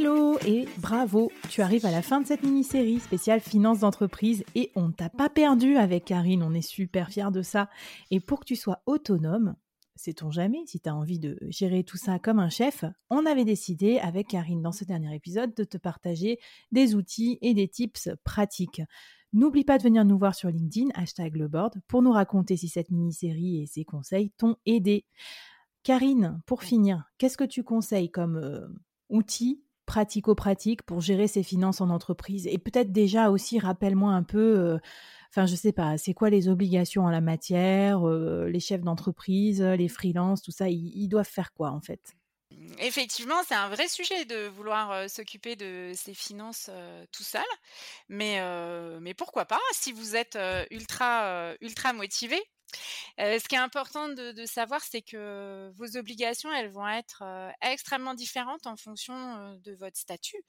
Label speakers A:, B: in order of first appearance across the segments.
A: Hello et bravo, tu arrives à la fin de cette mini-série spéciale finance d'entreprise et on t'a pas perdu avec Karine, on est super fiers de ça. Et pour que tu sois autonome, sait-on jamais, si tu as envie de gérer tout ça comme un chef, on avait décidé avec Karine dans ce dernier épisode de te partager des outils et des tips pratiques. N'oublie pas de venir nous voir sur LinkedIn, hashtag le board, pour nous raconter si cette mini-série et ses conseils t'ont aidé. Karine, pour finir, qu'est-ce que tu conseilles comme euh, outil pratico-pratique pour gérer ses finances en entreprise Et peut-être déjà aussi, rappelle-moi un peu, euh, enfin, je sais pas, c'est quoi les obligations en la matière euh, Les chefs d'entreprise, les freelances, tout ça, ils, doivent faire quoi en fait?
B: Effectivement, c'est un vrai sujet de vouloir s'occuper de ses finances tout seul, mais, mais pourquoi pas si vous êtes ultra ultra motivé ce qui est important de, savoir, c'est que vos obligations, elles vont être extrêmement différentes en fonction de votre statut.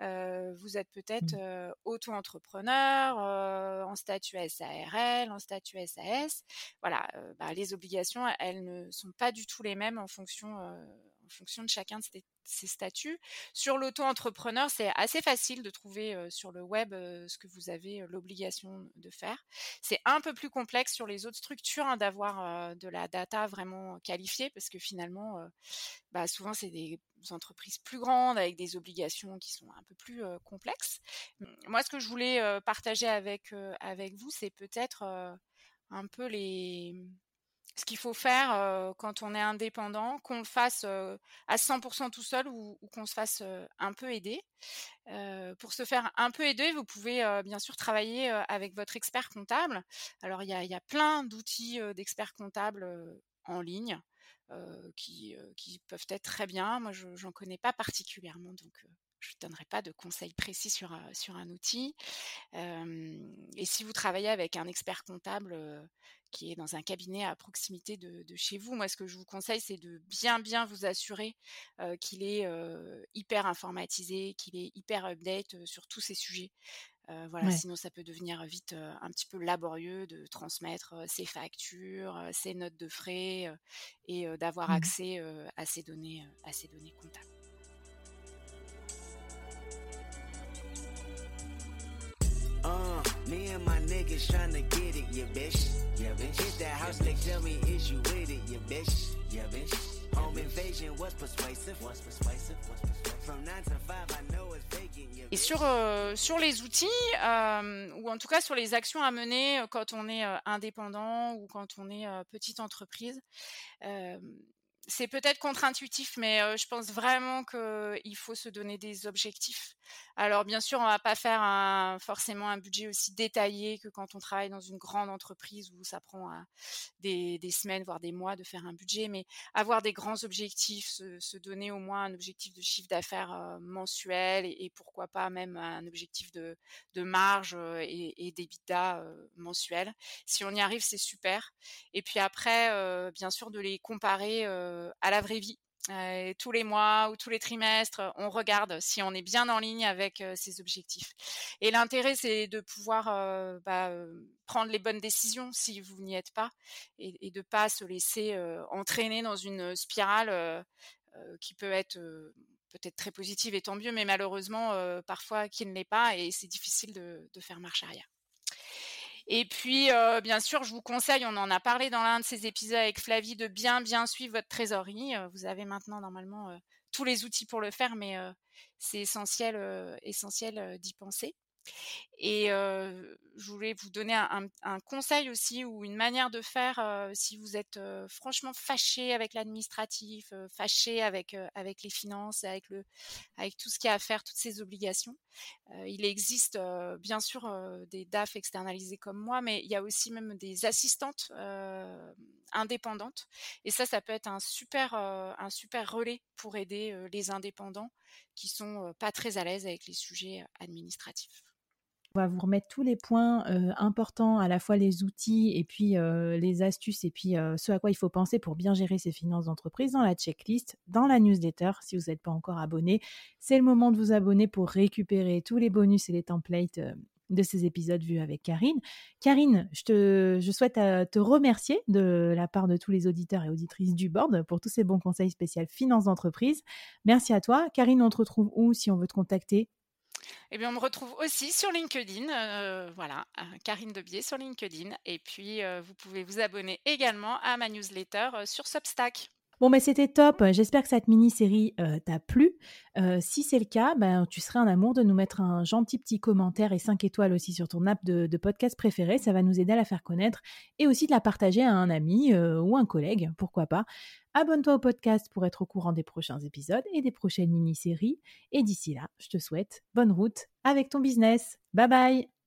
B: vous êtes peut-être mmh. auto-entrepreneur, en statut SARL, en statut SAS. Voilà, bah, les obligations, elles ne sont pas du tout les mêmes en fonction en fonction de chacun de ces, statuts. Sur l'auto-entrepreneur, c'est assez facile de trouver sur le web ce que vous avez l'obligation de faire. C'est un peu plus complexe sur les autres structures hein, d'avoir de la data vraiment qualifiée parce que finalement, bah, souvent c'est des entreprises plus grandes avec des obligations qui sont un peu plus complexes. Moi, ce que je voulais partager avec vous, c'est peut-être un peu les ce qu'il faut faire quand on est indépendant, qu'on le fasse à 100% tout seul ou, qu'on se fasse un peu aider. pour se faire un peu aider, vous pouvez bien sûr travailler avec votre expert comptable. Alors il y a, plein d'outils d'experts comptables en ligne qui, qui, peuvent être très bien. Moi, je n'en connais pas particulièrement, donc je ne donnerai pas de conseils précis sur, sur un outil. et si vous travaillez avec un expert comptable qui est dans un cabinet à proximité de, chez vous, moi ce que je vous conseille, c'est de bien bien vous assurer qu'il est hyper informatisé, qu'il est hyper update sur tous ces sujets. voilà, sinon ça peut devenir vite un petit peu laborieux de transmettre ses factures, ses notes de frais et d'avoir mmh accès à ces données, à ces données comptables. Niggas tryna get it, yeah, bitch. Yeah, bitch. Hit that house, they tell me, is you with it, yeah, bitch? Yeah, bitch. Home invasion was persuasive. Was persuasive. Was persuasive. From 9 to 5, I know it's vacant, yeah, Et sur, euh, sur les outils, euh, ou en tout cas sur les actions à mener quand on est euh, indépendant ou quand on est euh, petite entreprise, euh, c'est peut-être contre-intuitif, mais je pense vraiment qu'il faut se donner des objectifs. Alors bien sûr, on va pas faire forcément un budget aussi détaillé que quand on travaille dans une grande entreprise où ça prend des, semaines, voire des mois de faire un budget, mais avoir des grands objectifs, se, donner au moins un objectif de chiffre d'affaires mensuel et, pourquoi pas même un objectif de, marge et, et d'EBITDA mensuel. Si on y arrive, c'est super. Et puis après, bien sûr, de les comparer à la vraie vie. tous les mois ou tous les trimestres, on regarde si on est bien en ligne avec ses objectifs. Et l'intérêt, c'est de pouvoir bah, prendre les bonnes décisions si vous n'y êtes pas et, de ne pas se laisser entraîner dans une spirale qui peut être peut-être très positive et tant mieux, mais malheureusement parfois qui ne l'est pas et c'est difficile de faire marche arrière. Et puis, bien sûr, je vous conseille, on en a parlé dans l'un de ces épisodes avec Flavie, de bien, bien suivre votre trésorerie. Vous avez maintenant normalement tous les outils pour le faire, mais c'est essentiel, essentiel d'y penser. Et je voulais vous donner un, conseil aussi ou une manière de faire si vous êtes franchement fâché avec l'administratif, fâché avec les finances, avec tout ce qui a à faire, toutes ces obligations. il existe bien sûr des DAF externalisés comme moi, mais il y a aussi même des assistantes indépendantes. Et ça, ça peut être un super un super relais pour aider les indépendants qui sont pas très à l'aise avec les sujets administratifs.
A: Va vous remettre tous les points importants, à la fois les outils et puis les astuces et puis ce à quoi il faut penser pour bien gérer ses finances d'entreprise dans la checklist, dans la newsletter. Si vous n'êtes pas encore abonné, c'est le moment de vous abonner pour récupérer tous les bonus et les templates de ces épisodes vus avec Karine. Karine, je, te, je souhaite te remercier de la part de tous les auditeurs et auditrices du board pour tous ces bons conseils spéciaux finances d'entreprise. Merci à toi. Karine, on te retrouve où si on veut te contacter?
B: Eh bien, on me retrouve aussi sur LinkedIn, euh, voilà, euh, Karine Debier sur LinkedIn. Et puis, euh, vous pouvez vous abonner également à ma newsletter sur Substack.
A: Bon, mais c'était top. J'espère que cette mini-série t'a plu. si c'est le cas, ben, tu serais un amour de nous mettre un gentil petit commentaire et 5 étoiles aussi sur ton app de, de, podcast préféré. Ça va nous aider à la faire connaître et aussi de la partager à un ami ou un collègue, pourquoi pas. Abonne-toi au podcast pour être au courant des prochains épisodes et des prochaines mini-séries. Et d'ici là, je te souhaite bonne route avec ton business. Bye bye